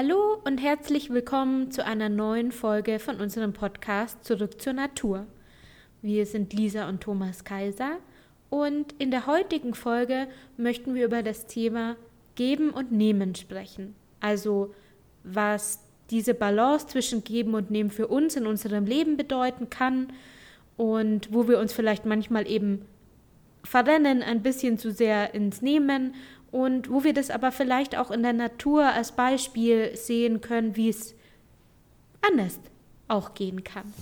Hallo und herzlich willkommen zu einer neuen Folge von unserem Podcast Zurück zur Natur. Wir sind Lisa und Thomas Kaiser und in der heutigen Folge möchten wir über das Thema Geben und Nehmen sprechen. Also was diese Balance zwischen Geben und Nehmen für uns in unserem Leben bedeuten kann und wo wir uns vielleicht manchmal eben verrennen, ein bisschen zu sehr ins Nehmen und wo wir das aber vielleicht auch in der Natur als Beispiel sehen können, wie es anders auch gehen kann.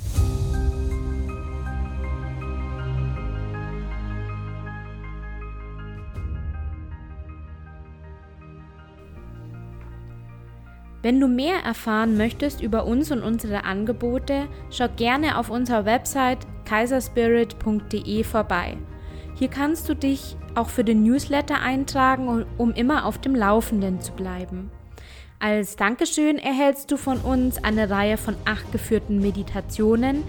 Wenn du mehr erfahren möchtest über uns und unsere Angebote, schau gerne auf unserer Website kaiserspirit.de vorbei. Hier kannst du dich auch für den Newsletter eintragen, um immer auf dem Laufenden zu bleiben. Als Dankeschön erhältst du von uns eine Reihe von acht geführten Meditationen,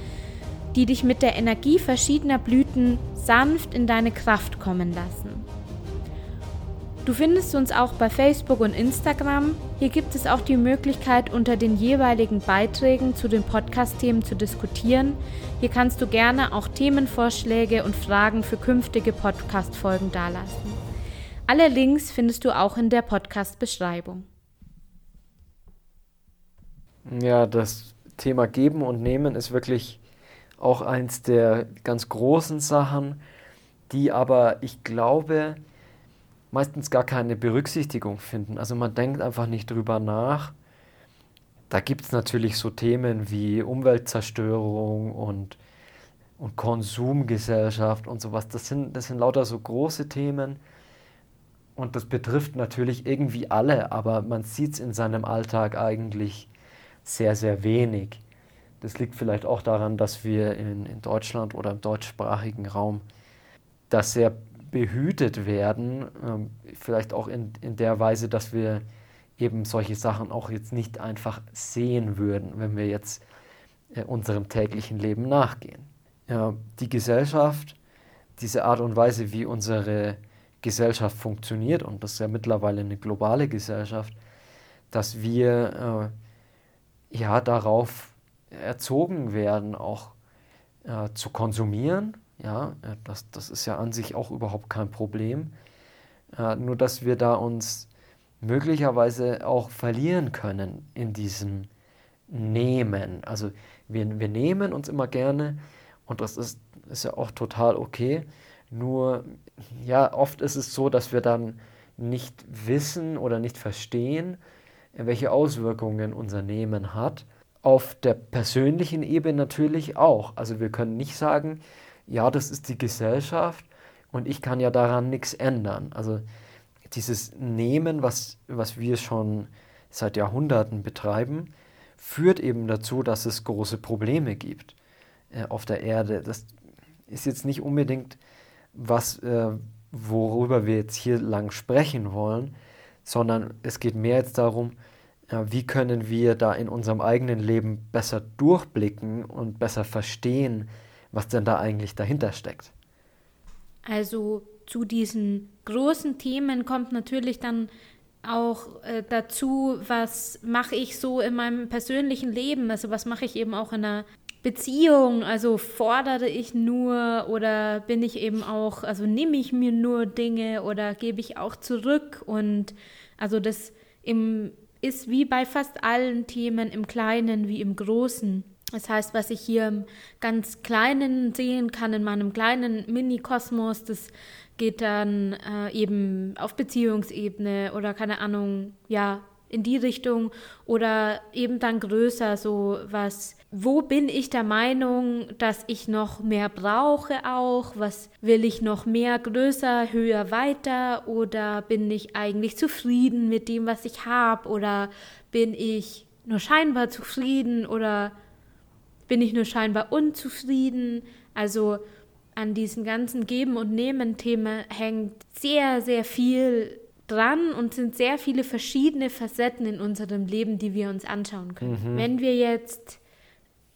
die dich mit der Energie verschiedener Blüten sanft in deine Kraft kommen lassen. Du findest uns auch bei Facebook und Instagram. Hier gibt es auch die Möglichkeit, unter den jeweiligen Beiträgen zu den Podcast-Themen zu diskutieren. Hier kannst du gerne auch Themenvorschläge und Fragen für künftige Podcast-Folgen dalassen. Alle Links findest du auch in der Podcast-Beschreibung. Ja, das Thema Geben und Nehmen ist wirklich auch eins der ganz großen Sachen, die aber, ich glaube, meistens gar keine Berücksichtigung finden. Also man denkt einfach nicht drüber nach. Da gibt es natürlich so Themen wie Umweltzerstörung und, und Konsumgesellschaft und sowas. Das sind, das sind lauter so große Themen. Und das betrifft natürlich irgendwie alle, aber man sieht es in seinem Alltag eigentlich sehr, sehr wenig. Das liegt vielleicht auch daran, dass wir in, in Deutschland oder im deutschsprachigen Raum das sehr behütet werden, ähm, vielleicht auch in, in der Weise, dass wir eben solche Sachen auch jetzt nicht einfach sehen würden, wenn wir jetzt äh, unserem täglichen Leben nachgehen. Ja, die Gesellschaft, diese Art und Weise, wie unsere Gesellschaft funktioniert, und das ist ja mittlerweile eine globale Gesellschaft, dass wir äh, ja darauf erzogen werden, auch äh, zu konsumieren, ja, äh, das, das ist ja an sich auch überhaupt kein Problem. Äh, nur dass wir da uns möglicherweise auch verlieren können in diesem Nehmen. Also wir, wir nehmen uns immer gerne und das ist, ist ja auch total okay. Nur ja, oft ist es so, dass wir dann nicht wissen oder nicht verstehen, welche Auswirkungen unser Nehmen hat. Auf der persönlichen Ebene natürlich auch. Also wir können nicht sagen, ja, das ist die Gesellschaft und ich kann ja daran nichts ändern. Also dieses Nehmen, was, was wir schon seit Jahrhunderten betreiben, führt eben dazu, dass es große Probleme gibt äh, auf der Erde. Das ist jetzt nicht unbedingt was, äh, worüber wir jetzt hier lang sprechen wollen, sondern es geht mehr jetzt darum, äh, wie können wir da in unserem eigenen Leben besser durchblicken und besser verstehen, was denn da eigentlich dahinter steckt. Also zu diesen großen Themen kommt natürlich dann auch äh, dazu, was mache ich so in meinem persönlichen Leben, also was mache ich eben auch in einer Beziehung, also fordere ich nur oder bin ich eben auch, also nehme ich mir nur Dinge oder gebe ich auch zurück und also das im, ist wie bei fast allen Themen im Kleinen wie im Großen. Das heißt, was ich hier im ganz Kleinen sehen kann, in meinem kleinen Mini-Kosmos, das geht dann äh, eben auf Beziehungsebene oder keine Ahnung, ja, in die Richtung oder eben dann größer, so was, wo bin ich der Meinung, dass ich noch mehr brauche auch, was will ich noch mehr, größer, höher, weiter? Oder bin ich eigentlich zufrieden mit dem, was ich habe oder bin ich nur scheinbar zufrieden? Oder bin ich nur scheinbar unzufrieden. Also an diesen ganzen Geben- und Nehmen-Themen hängt sehr, sehr viel dran und sind sehr viele verschiedene Facetten in unserem Leben, die wir uns anschauen können. Mhm. Wenn wir jetzt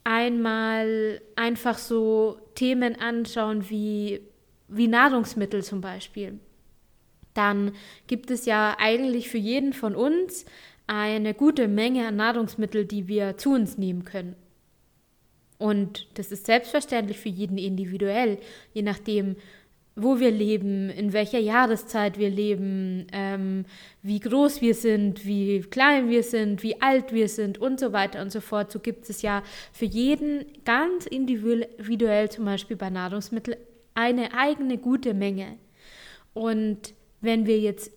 einmal einfach so Themen anschauen wie, wie Nahrungsmittel zum Beispiel, dann gibt es ja eigentlich für jeden von uns eine gute Menge an Nahrungsmitteln, die wir zu uns nehmen können. Und das ist selbstverständlich für jeden individuell, je nachdem, wo wir leben, in welcher Jahreszeit wir leben, ähm, wie groß wir sind, wie klein wir sind, wie alt wir sind und so weiter und so fort. So gibt es ja für jeden ganz individuell zum Beispiel bei Nahrungsmitteln eine eigene gute Menge. Und wenn wir jetzt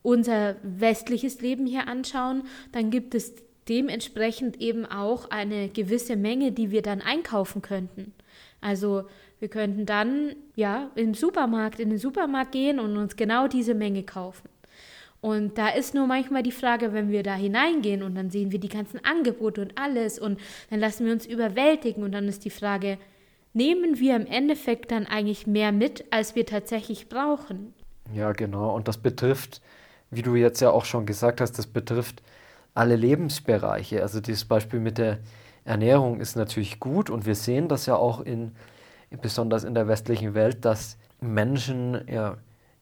unser westliches Leben hier anschauen, dann gibt es dementsprechend eben auch eine gewisse Menge, die wir dann einkaufen könnten. Also wir könnten dann ja im Supermarkt, in den Supermarkt gehen und uns genau diese Menge kaufen. Und da ist nur manchmal die Frage, wenn wir da hineingehen und dann sehen wir die ganzen Angebote und alles und dann lassen wir uns überwältigen und dann ist die Frage, nehmen wir im Endeffekt dann eigentlich mehr mit, als wir tatsächlich brauchen? Ja, genau. Und das betrifft, wie du jetzt ja auch schon gesagt hast, das betrifft alle Lebensbereiche. Also dieses Beispiel mit der Ernährung ist natürlich gut und wir sehen das ja auch in, besonders in der westlichen Welt, dass Menschen ja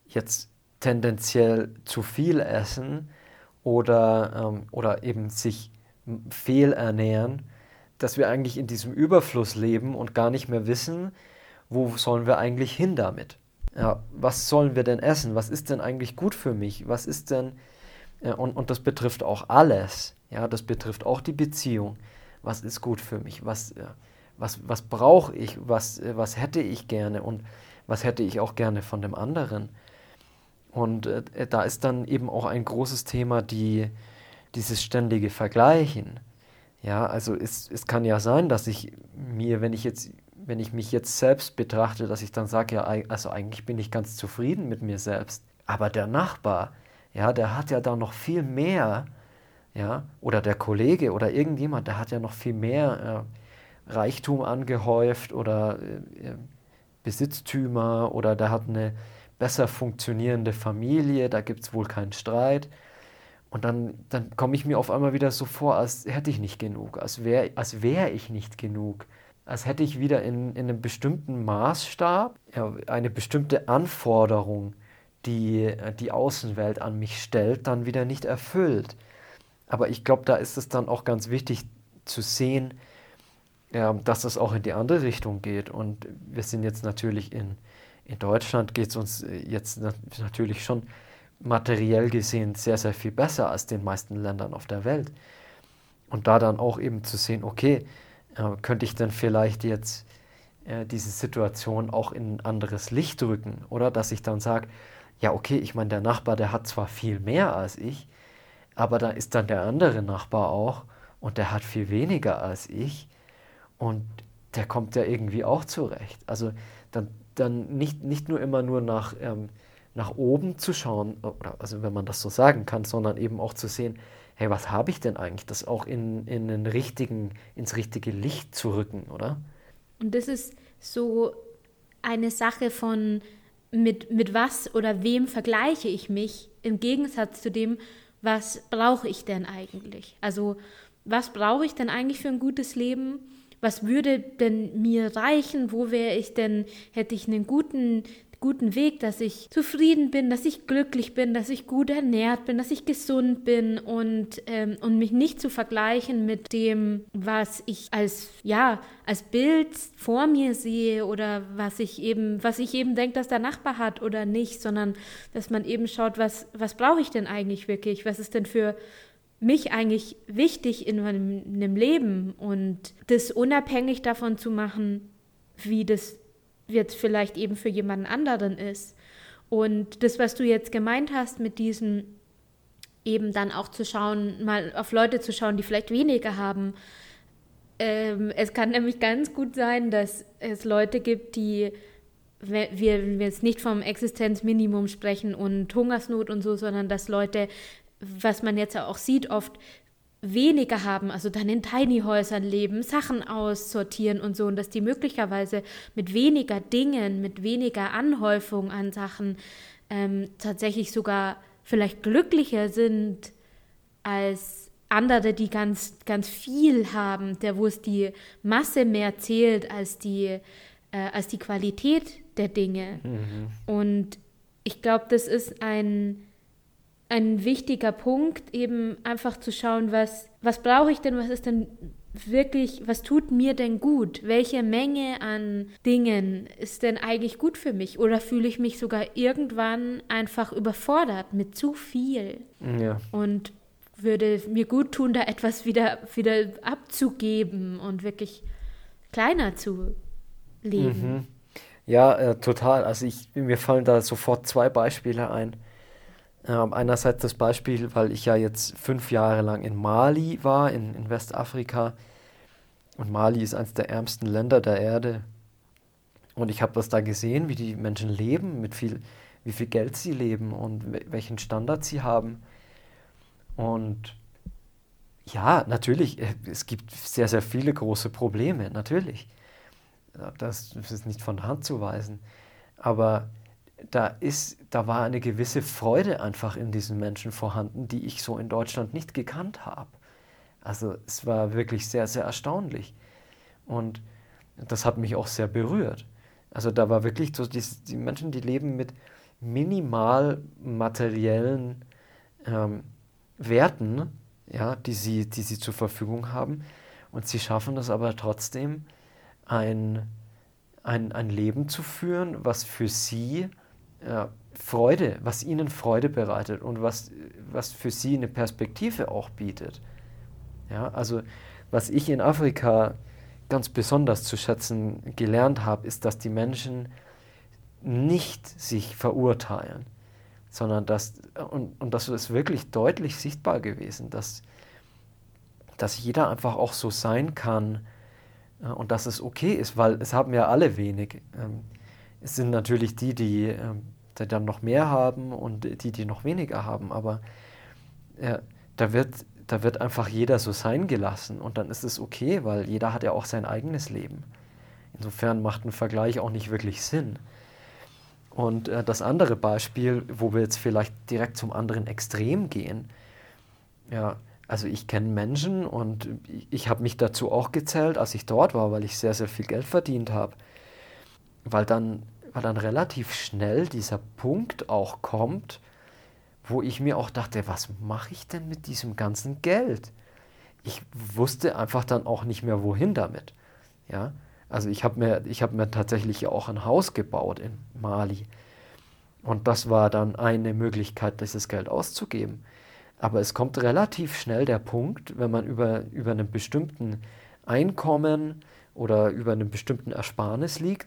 jetzt tendenziell zu viel essen oder, ähm, oder eben sich fehlernähren, dass wir eigentlich in diesem Überfluss leben und gar nicht mehr wissen, wo sollen wir eigentlich hin damit. Ja, was sollen wir denn essen? Was ist denn eigentlich gut für mich? Was ist denn, und, und das betrifft auch alles. Ja, das betrifft auch die Beziehung. Was ist gut für mich? Was, äh, was, was brauche ich? Was, äh, was hätte ich gerne? Und was hätte ich auch gerne von dem anderen? Und äh, da ist dann eben auch ein großes Thema die, dieses ständige Vergleichen. Ja, also es, es kann ja sein, dass ich mir, wenn ich jetzt, wenn ich mich jetzt selbst betrachte, dass ich dann sage, ja, also eigentlich bin ich ganz zufrieden mit mir selbst. Aber der Nachbar, ja, der hat ja da noch viel mehr, ja, oder der Kollege oder irgendjemand, der hat ja noch viel mehr äh, Reichtum angehäuft oder äh, Besitztümer oder der hat eine besser funktionierende Familie, da gibt es wohl keinen Streit. Und dann, dann komme ich mir auf einmal wieder so vor, als hätte ich nicht genug, als wäre als wär ich nicht genug, als hätte ich wieder in, in einem bestimmten Maßstab eine bestimmte Anforderung, die die Außenwelt an mich stellt, dann wieder nicht erfüllt. Aber ich glaube, da ist es dann auch ganz wichtig zu sehen, ja, dass das auch in die andere Richtung geht. Und wir sind jetzt natürlich in, in Deutschland, geht es uns jetzt natürlich schon materiell gesehen sehr, sehr viel besser als den meisten Ländern auf der Welt. Und da dann auch eben zu sehen, okay, äh, könnte ich denn vielleicht jetzt äh, diese Situation auch in ein anderes Licht rücken? Oder dass ich dann sage, ja, okay, ich meine, der Nachbar, der hat zwar viel mehr als ich, aber da ist dann der andere Nachbar auch und der hat viel weniger als ich und der kommt ja irgendwie auch zurecht. Also dann, dann nicht, nicht nur immer nur nach ähm, nach oben zu schauen, oder also wenn man das so sagen kann, sondern eben auch zu sehen, hey, was habe ich denn eigentlich, das auch in, in den richtigen, ins richtige Licht zu rücken, oder? Und das ist so eine Sache von, mit, mit was oder wem vergleiche ich mich im Gegensatz zu dem, was brauche ich denn eigentlich? Also, was brauche ich denn eigentlich für ein gutes Leben? Was würde denn mir reichen? Wo wäre ich denn, hätte ich einen guten guten Weg, dass ich zufrieden bin, dass ich glücklich bin, dass ich gut ernährt bin, dass ich gesund bin und, ähm, und mich nicht zu vergleichen mit dem, was ich als, ja, als Bild vor mir sehe oder was ich eben, was ich eben denke, dass der Nachbar hat oder nicht, sondern dass man eben schaut, was, was brauche ich denn eigentlich wirklich? Was ist denn für mich eigentlich wichtig in meinem, in meinem Leben und das unabhängig davon zu machen, wie das jetzt vielleicht eben für jemanden anderen ist. Und das, was du jetzt gemeint hast mit diesem eben dann auch zu schauen, mal auf Leute zu schauen, die vielleicht weniger haben. Ähm, es kann nämlich ganz gut sein, dass es Leute gibt, die, wir, wir jetzt nicht vom Existenzminimum sprechen und Hungersnot und so, sondern dass Leute, was man jetzt auch sieht, oft weniger haben, also dann in Tiny Häusern leben, Sachen aussortieren und so, und dass die möglicherweise mit weniger Dingen, mit weniger Anhäufung an Sachen ähm, tatsächlich sogar vielleicht glücklicher sind als andere, die ganz, ganz viel haben, der wo es die Masse mehr zählt als die, äh, als die Qualität der Dinge. Mhm. Und ich glaube, das ist ein ein wichtiger Punkt, eben einfach zu schauen, was, was brauche ich denn, was ist denn wirklich, was tut mir denn gut? Welche Menge an Dingen ist denn eigentlich gut für mich? Oder fühle ich mich sogar irgendwann einfach überfordert mit zu viel? Ja. Und würde mir gut tun, da etwas wieder, wieder abzugeben und wirklich kleiner zu leben. Mhm. Ja, äh, total. Also ich, mir fallen da sofort zwei Beispiele ein. Ähm, einerseits das Beispiel, weil ich ja jetzt fünf Jahre lang in Mali war, in, in Westafrika. Und Mali ist eines der ärmsten Länder der Erde. Und ich habe das da gesehen, wie die Menschen leben, mit viel, wie viel Geld sie leben und welchen Standard sie haben. Und ja, natürlich, äh, es gibt sehr, sehr viele große Probleme, natürlich. Das ist nicht von der Hand zu weisen. Aber da ist, da war eine gewisse Freude einfach in diesen Menschen vorhanden, die ich so in Deutschland nicht gekannt habe. Also es war wirklich sehr, sehr erstaunlich. Und das hat mich auch sehr berührt. Also da war wirklich so, die, die Menschen, die leben mit minimal materiellen ähm, Werten, ja, die sie, die sie zur Verfügung haben. Und sie schaffen das aber trotzdem, ein, ein, ein Leben zu führen, was für sie Freude, was ihnen Freude bereitet und was, was für sie eine Perspektive auch bietet. Ja, also was ich in Afrika ganz besonders zu schätzen gelernt habe, ist, dass die Menschen nicht sich verurteilen, sondern dass, und, und das ist wirklich deutlich sichtbar gewesen, dass, dass jeder einfach auch so sein kann äh, und dass es okay ist, weil es haben ja alle wenig. Ähm, es sind natürlich die, die, ähm, die dann noch mehr haben und die, die noch weniger haben, aber ja, da, wird, da wird einfach jeder so sein gelassen und dann ist es okay, weil jeder hat ja auch sein eigenes Leben. Insofern macht ein Vergleich auch nicht wirklich Sinn. Und äh, das andere Beispiel, wo wir jetzt vielleicht direkt zum anderen Extrem gehen, ja, also ich kenne Menschen und ich habe mich dazu auch gezählt, als ich dort war, weil ich sehr, sehr viel Geld verdient habe. Weil dann, weil dann relativ schnell dieser Punkt auch kommt, wo ich mir auch dachte, was mache ich denn mit diesem ganzen Geld? Ich wusste einfach dann auch nicht mehr, wohin damit. Ja, also ich habe mir, hab mir tatsächlich auch ein Haus gebaut in Mali. Und das war dann eine Möglichkeit, dieses Geld auszugeben. Aber es kommt relativ schnell der Punkt, wenn man über, über einem bestimmten Einkommen oder über einem bestimmten Ersparnis liegt,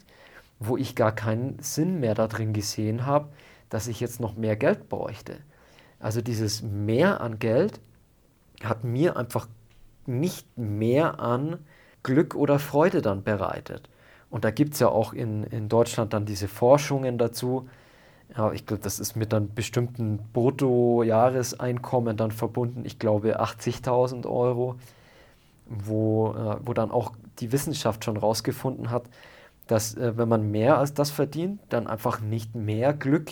wo ich gar keinen Sinn mehr darin gesehen habe, dass ich jetzt noch mehr Geld bräuchte. Also dieses Mehr an Geld hat mir einfach nicht mehr an Glück oder Freude dann bereitet. Und da gibt es ja auch in, in Deutschland dann diese Forschungen dazu. Ja, ich glaube, das ist mit einem bestimmten Bruttojahreseinkommen dann verbunden. Ich glaube 80.000 Euro, wo, äh, wo dann auch die Wissenschaft schon rausgefunden hat, dass äh, wenn man mehr als das verdient, dann einfach nicht mehr Glück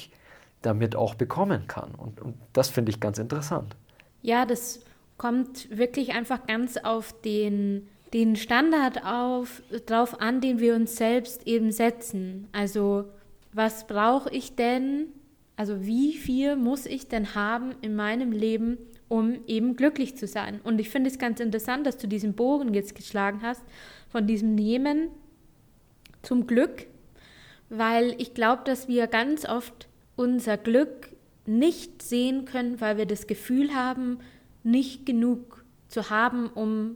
damit auch bekommen kann. Und, und das finde ich ganz interessant. Ja, das kommt wirklich einfach ganz auf den den Standard auf, drauf an, den wir uns selbst eben setzen. Also was brauche ich denn, also wie viel muss ich denn haben in meinem Leben, um eben glücklich zu sein? Und ich finde es ganz interessant, dass du diesen Bogen jetzt geschlagen hast, von diesem Nehmen zum Glück, weil ich glaube, dass wir ganz oft unser Glück nicht sehen können, weil wir das Gefühl haben, nicht genug zu haben, um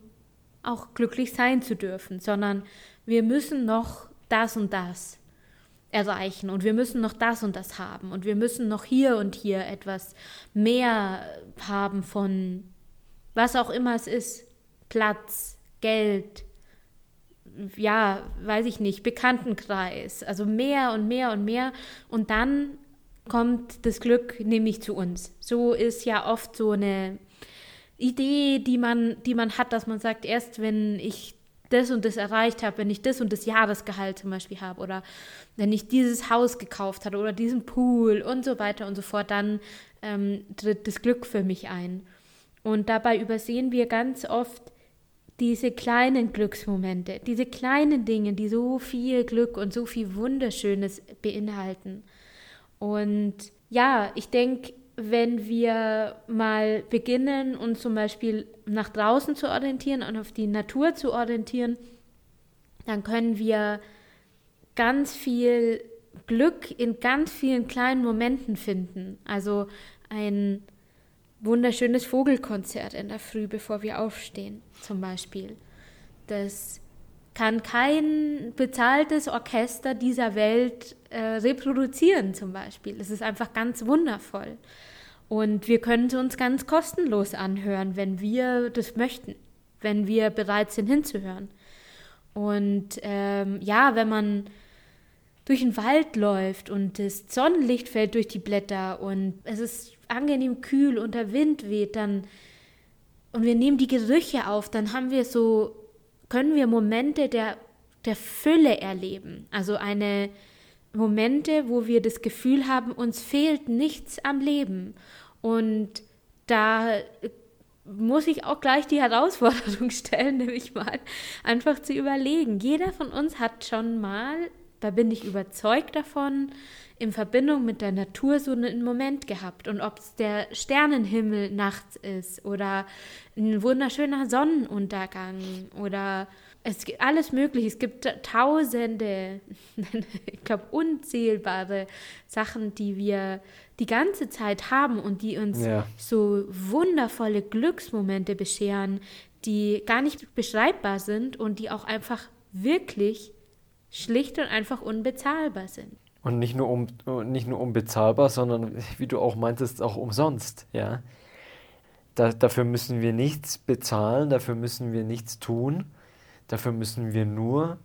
auch glücklich sein zu dürfen, sondern wir müssen noch das und das erreichen und wir müssen noch das und das haben und wir müssen noch hier und hier etwas mehr haben von was auch immer es ist, Platz, Geld, ja, weiß ich nicht, Bekanntenkreis, also mehr und mehr und mehr und dann kommt das Glück nämlich zu uns. So ist ja oft so eine Idee, die man, die man hat, dass man sagt, erst wenn ich das und das erreicht habe, wenn ich das und das Jahresgehalt zum Beispiel habe oder wenn ich dieses Haus gekauft habe oder diesen Pool und so weiter und so fort, dann ähm, tritt das Glück für mich ein. Und dabei übersehen wir ganz oft diese kleinen Glücksmomente, diese kleinen Dinge, die so viel Glück und so viel Wunderschönes beinhalten. Und ja, ich denke, wenn wir mal beginnen, uns zum Beispiel nach draußen zu orientieren und auf die Natur zu orientieren, dann können wir ganz viel Glück in ganz vielen kleinen Momenten finden. Also ein wunderschönes Vogelkonzert in der Früh, bevor wir aufstehen, zum Beispiel. Das kann kein bezahltes Orchester dieser Welt äh, reproduzieren, zum Beispiel. Es ist einfach ganz wundervoll. Und wir können es uns ganz kostenlos anhören, wenn wir das möchten, wenn wir bereit sind hinzuhören. Und ähm, ja, wenn man durch den Wald läuft und das Sonnenlicht fällt durch die Blätter und es ist angenehm kühl und der Wind weht, dann und wir nehmen die Gerüche auf, dann haben wir so, können wir Momente der, der Fülle erleben. Also eine Momente, wo wir das Gefühl haben, uns fehlt nichts am Leben. Und da muss ich auch gleich die Herausforderung stellen, nämlich mal einfach zu überlegen. Jeder von uns hat schon mal, da bin ich überzeugt davon, in Verbindung mit der Natur so einen Moment gehabt. Und ob es der Sternenhimmel nachts ist oder ein wunderschöner Sonnenuntergang oder es gibt alles Mögliche. Es gibt tausende, ich glaube unzählbare Sachen, die wir die ganze Zeit haben und die uns ja. so wundervolle Glücksmomente bescheren, die gar nicht beschreibbar sind und die auch einfach wirklich schlicht und einfach unbezahlbar sind. Und nicht nur, um, nicht nur unbezahlbar, sondern wie du auch meintest, auch umsonst, ja. Da, dafür müssen wir nichts bezahlen, dafür müssen wir nichts tun, dafür müssen wir nur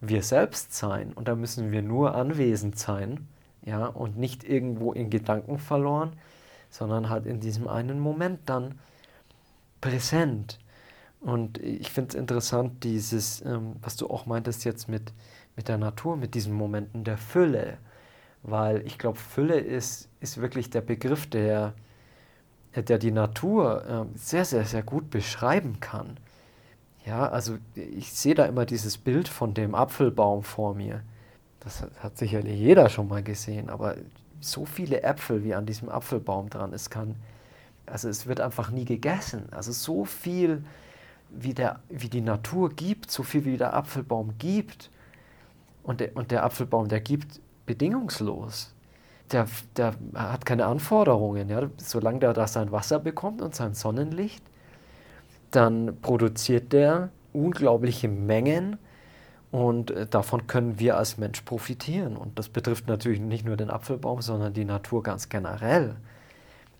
wir selbst sein und da müssen wir nur anwesend sein, ja, und nicht irgendwo in Gedanken verloren, sondern halt in diesem einen Moment dann präsent. Und ich finde es interessant, dieses, ähm, was du auch meintest jetzt mit, mit der Natur, mit diesen Momenten der Fülle. Weil ich glaube, Fülle ist, ist wirklich der Begriff, der, der die Natur äh, sehr, sehr, sehr gut beschreiben kann. Ja, also ich sehe da immer dieses Bild von dem Apfelbaum vor mir. Das hat sicherlich jeder schon mal gesehen, aber so viele Äpfel wie an diesem Apfelbaum dran, es kann, also es wird einfach nie gegessen. Also so viel wie, der, wie die Natur gibt, so viel wie der Apfelbaum gibt, und der, und der Apfelbaum, der gibt bedingungslos. Der, der hat keine Anforderungen. Ja? Solange der da sein Wasser bekommt und sein Sonnenlicht, dann produziert der unglaubliche Mengen und äh, davon können wir als Mensch profitieren. Und das betrifft natürlich nicht nur den Apfelbaum, sondern die Natur ganz generell.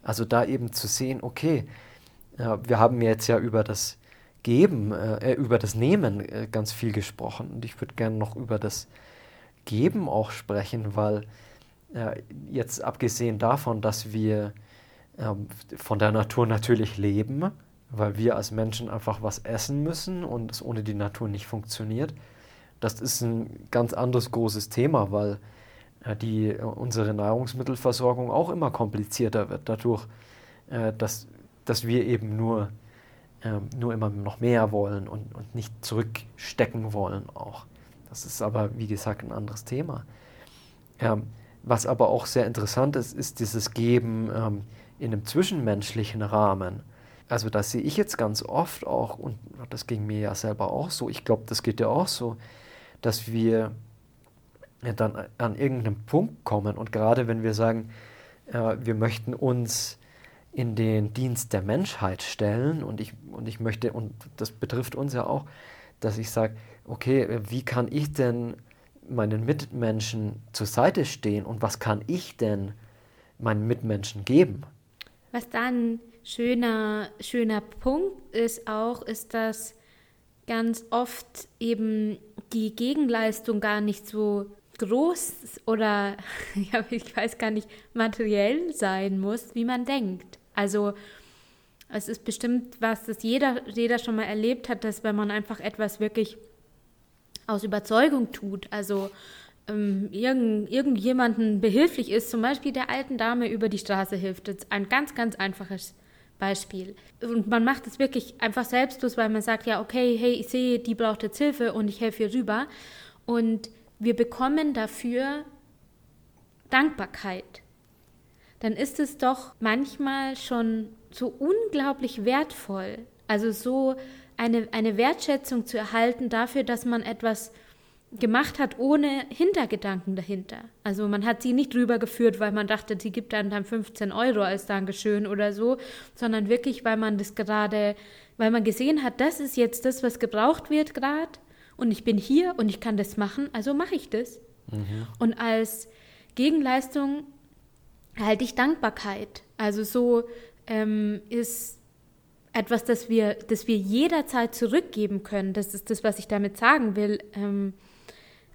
Also da eben zu sehen, okay, wir haben jetzt ja über das Geben, äh, über das Nehmen äh, ganz viel gesprochen. Und ich würde gerne noch über das Geben auch sprechen, weil äh, jetzt abgesehen davon, dass wir ähm, von der Natur natürlich leben, weil wir als Menschen einfach was essen müssen und es ohne die Natur nicht funktioniert, das ist ein ganz anderes großes Thema, weil äh, die, äh, unsere Nahrungsmittelversorgung auch immer komplizierter wird, dadurch, äh, dass, dass wir eben nur ähm, nur immer noch mehr wollen und, und nicht zurückstecken wollen auch. Das ist aber, wie gesagt, ein anderes Thema. Ähm, was aber auch sehr interessant ist, ist dieses Geben ähm, in einem zwischenmenschlichen Rahmen. Also das sehe ich jetzt ganz oft auch, und das ging mir ja selber auch so, ich glaube, das geht ja auch so, dass wir dann an irgendeinem Punkt kommen und gerade wenn wir sagen, äh, wir möchten uns in den Dienst der Menschheit stellen und ich, und ich möchte, und das betrifft uns ja auch, dass ich sage, okay, wie kann ich denn meinen Mitmenschen zur Seite stehen und was kann ich denn meinen Mitmenschen geben? Was dann schöner, schöner Punkt ist auch, ist, dass ganz oft eben die Gegenleistung gar nicht so groß oder ja, ich weiß gar nicht, materiell sein muss, wie man denkt. Also es ist bestimmt was, das jeder, jeder schon mal erlebt hat, dass wenn man einfach etwas wirklich aus Überzeugung tut, also ähm, irgend, irgendjemanden behilflich ist, zum Beispiel der alten Dame über die Straße hilft. Das ist ein ganz, ganz einfaches Beispiel. Und man macht es wirklich einfach selbstlos, weil man sagt, ja, okay, hey, ich sehe, die braucht jetzt Hilfe und ich helfe ihr rüber. Und wir bekommen dafür Dankbarkeit. dann ist es doch manchmal schon so unglaublich wertvoll. Also so eine, eine Wertschätzung zu erhalten dafür, dass man etwas gemacht hat ohne Hintergedanken dahinter. Also man hat sie nicht drüber geführt, weil man dachte, sie gibt einem dann 15 Euro als Dankeschön oder so, sondern wirklich, weil man das gerade, weil man gesehen hat, das ist jetzt das, was gebraucht wird gerade und ich bin hier und ich kann das machen, also mache ich das. Mhm. Und als Gegenleistung halte ich Dankbarkeit. Also so ähm, ist etwas, das wir, das wir jederzeit zurückgeben können. Das ist das, was ich damit sagen will. Ähm,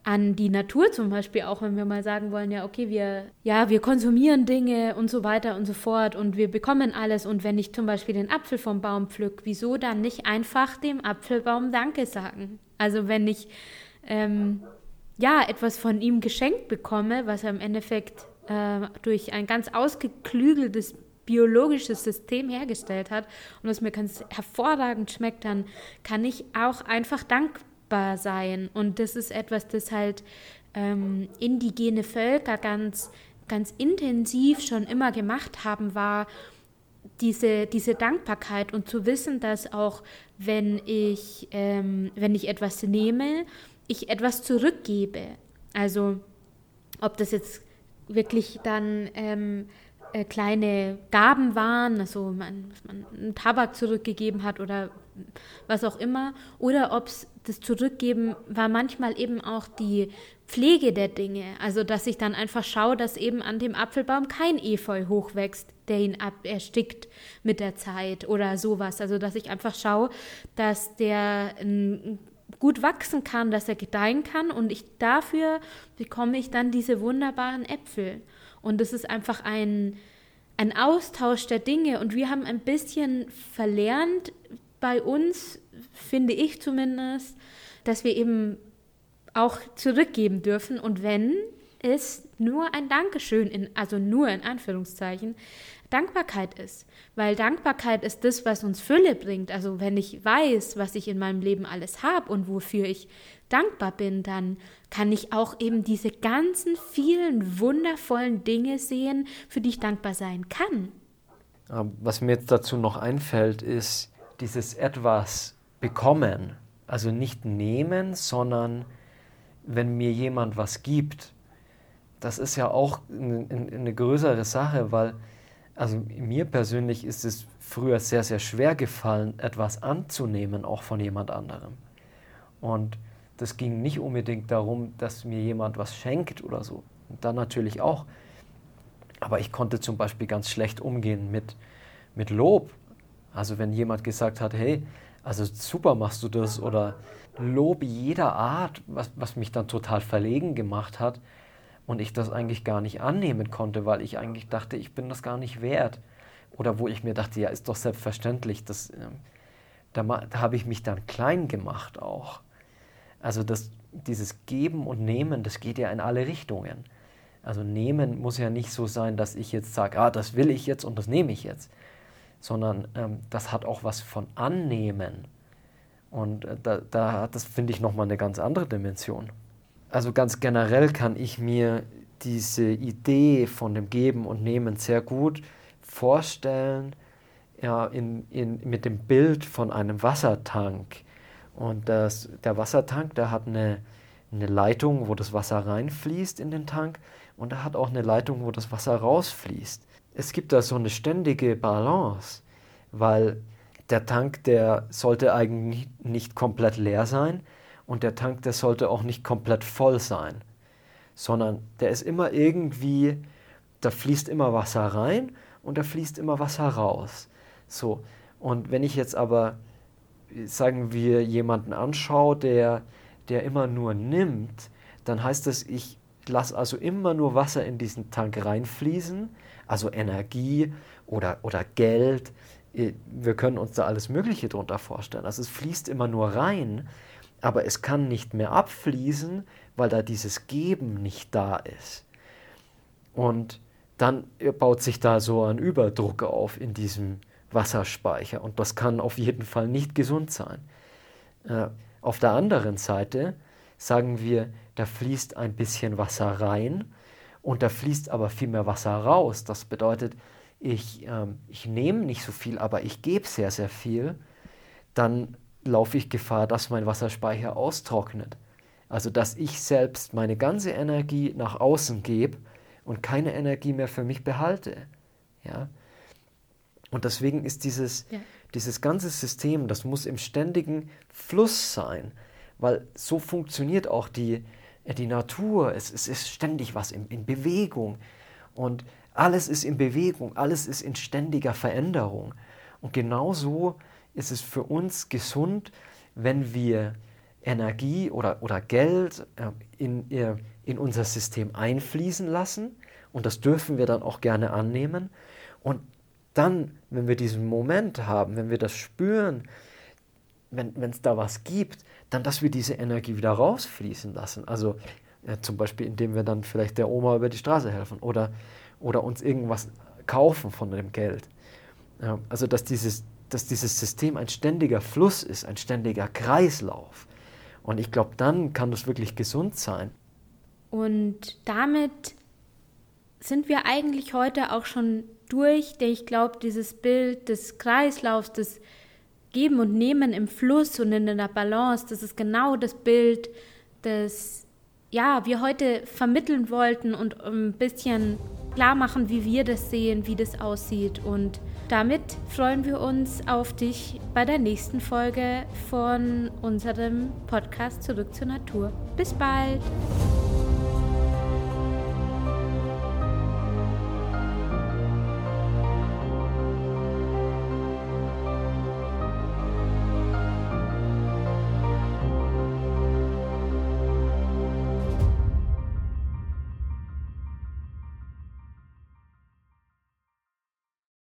an die Natur zum Beispiel auch, wenn wir mal sagen wollen, ja, okay, wir, ja, wir konsumieren Dinge und so weiter und so fort und wir bekommen alles und wenn ich zum Beispiel den Apfel vom Baum pflück, wieso dann nicht einfach dem Apfelbaum Danke sagen? Also wenn ich ähm, ja etwas von ihm geschenkt bekomme, was er im Endeffekt äh, durch ein ganz ausgeklügeltes biologisches System hergestellt hat und es mir ganz hervorragend schmeckt, dann kann ich auch einfach dankbar sein. Und das ist etwas, das halt ähm, indigene Völker ganz, ganz intensiv schon immer gemacht haben, war diese, diese Dankbarkeit und zu wissen, dass auch wenn ich, ähm, wenn ich etwas nehme, ich etwas zurückgebe. Also ob das jetzt wirklich dann ähm, äh, kleine Gaben waren, also man, man einen Tabak zurückgegeben hat oder was auch immer, oder ob es das Zurückgeben war manchmal eben auch die Pflege der Dinge, also dass ich dann einfach schaue, dass eben an dem Apfelbaum kein Efeu hochwächst, der ihn ab erstickt mit der Zeit oder sowas, also dass ich einfach schaue, dass der ein gut wachsen kann, dass er gedeihen kann und ich dafür bekomme ich dann diese wunderbaren Äpfel. Und es ist einfach ein, ein Austausch der Dinge und wir haben ein bisschen verlernt bei uns, finde ich zumindest, dass wir eben auch zurückgeben dürfen und wenn es nur ein Dankeschön, in, also nur in Anführungszeichen, Dankbarkeit ist. Weil Dankbarkeit ist das, was uns Fülle bringt. Also wenn ich weiß, was ich in meinem Leben alles habe und wofür ich dankbar bin, dann kann ich auch eben diese ganzen vielen wundervollen Dinge sehen, für die ich dankbar sein kann. Was mir jetzt dazu noch einfällt, ist dieses etwas bekommen. Also nicht nehmen, sondern wenn mir jemand was gibt. Das ist ja auch eine, größere Sache, weil also mir persönlich ist es früher sehr, sehr schwer gefallen, etwas anzunehmen, auch von jemand anderem. Und das ging nicht unbedingt darum, dass mir jemand was schenkt oder so. Und dann natürlich auch. Aber ich konnte zum Beispiel ganz schlecht umgehen mit, mit Lob. Also wenn jemand gesagt hat, hey, also super machst du das oder Lob jeder Art, was, was mich dann total verlegen gemacht hat, und ich das eigentlich gar nicht annehmen konnte, weil ich eigentlich dachte, ich bin das gar nicht wert. Oder wo ich mir dachte, ja, ist doch selbstverständlich, das, äh, da, da habe ich mich dann klein gemacht auch. Also das, dieses Geben und Nehmen, das geht ja in alle Richtungen. Also nehmen muss ja nicht so sein, dass ich jetzt sage, ah, das will ich jetzt und das nehme ich jetzt, sondern ähm, das hat auch was von Annehmen. Und äh, da, da hat das, finde ich, nochmal eine ganz andere Dimension also ganz generell kann ich mir diese Idee von dem Geben und Nehmen sehr gut vorstellen ja, in, in, mit dem Bild von einem Wassertank. Und das, der Wassertank, der hat eine, eine Leitung, wo das Wasser reinfließt in den Tank und er hat auch eine Leitung, wo das Wasser rausfließt. Es gibt da so eine ständige Balance, weil der Tank, der sollte eigentlich nicht komplett leer sein, und der Tank, der sollte auch nicht komplett voll sein, sondern der ist immer irgendwie, da fließt immer Wasser rein und da fließt immer Wasser raus. So, und wenn ich jetzt aber, sagen wir, jemanden anschaue, der, der immer nur nimmt, dann heißt das, ich lasse also immer nur Wasser in diesen Tank reinfließen, also Energie oder, oder Geld. Wir können uns da alles Mögliche drunter vorstellen. Also es fließt immer nur rein aber es kann nicht mehr abfließen, weil da dieses Geben nicht da ist. Und dann baut sich da so ein Überdruck auf in diesem Wasserspeicher und das kann auf jeden Fall nicht gesund sein. Äh, auf der anderen Seite sagen wir, da fließt ein bisschen Wasser rein und da fließt aber viel mehr Wasser raus. Das bedeutet, ich, ähm, ich nehme nicht so viel, aber ich gebe sehr, sehr viel, dann laufe ich Gefahr, dass mein Wasserspeicher austrocknet. Also dass ich selbst meine ganze Energie nach außen gebe und keine Energie mehr für mich behalte. Ja? Und deswegen ist dieses, ja. dieses ganze System, das muss im ständigen Fluss sein, weil so funktioniert auch die, die Natur. Es, es ist ständig was in, in Bewegung und alles ist in Bewegung, alles ist in ständiger Veränderung. Und genauso ist es für uns gesund, wenn wir Energie oder, oder Geld äh, in, äh, in unser System einfließen lassen. Und das dürfen wir dann auch gerne annehmen. Und dann, wenn wir diesen Moment haben, wenn wir das spüren, wenn es da was gibt, dann, dass wir diese Energie wieder rausfließen lassen. Also äh, zum Beispiel, indem wir dann vielleicht der Oma über die Straße helfen oder, oder uns irgendwas kaufen von dem Geld. Ja, also, dass dieses, dass dieses System ein ständiger Fluss ist, ein ständiger Kreislauf. Und ich glaube, dann kann das wirklich gesund sein. Und damit sind wir eigentlich heute auch schon durch, denn ich glaube, dieses Bild des Kreislaufs, des Geben und Nehmen im Fluss und in der Balance, das ist genau das Bild, das ja, wir heute vermitteln wollten und ein bisschen klar machen, wie wir das sehen, wie das aussieht. Und damit freuen wir uns auf dich bei der nächsten Folge von unserem Podcast Zurück zur Natur. Bis bald!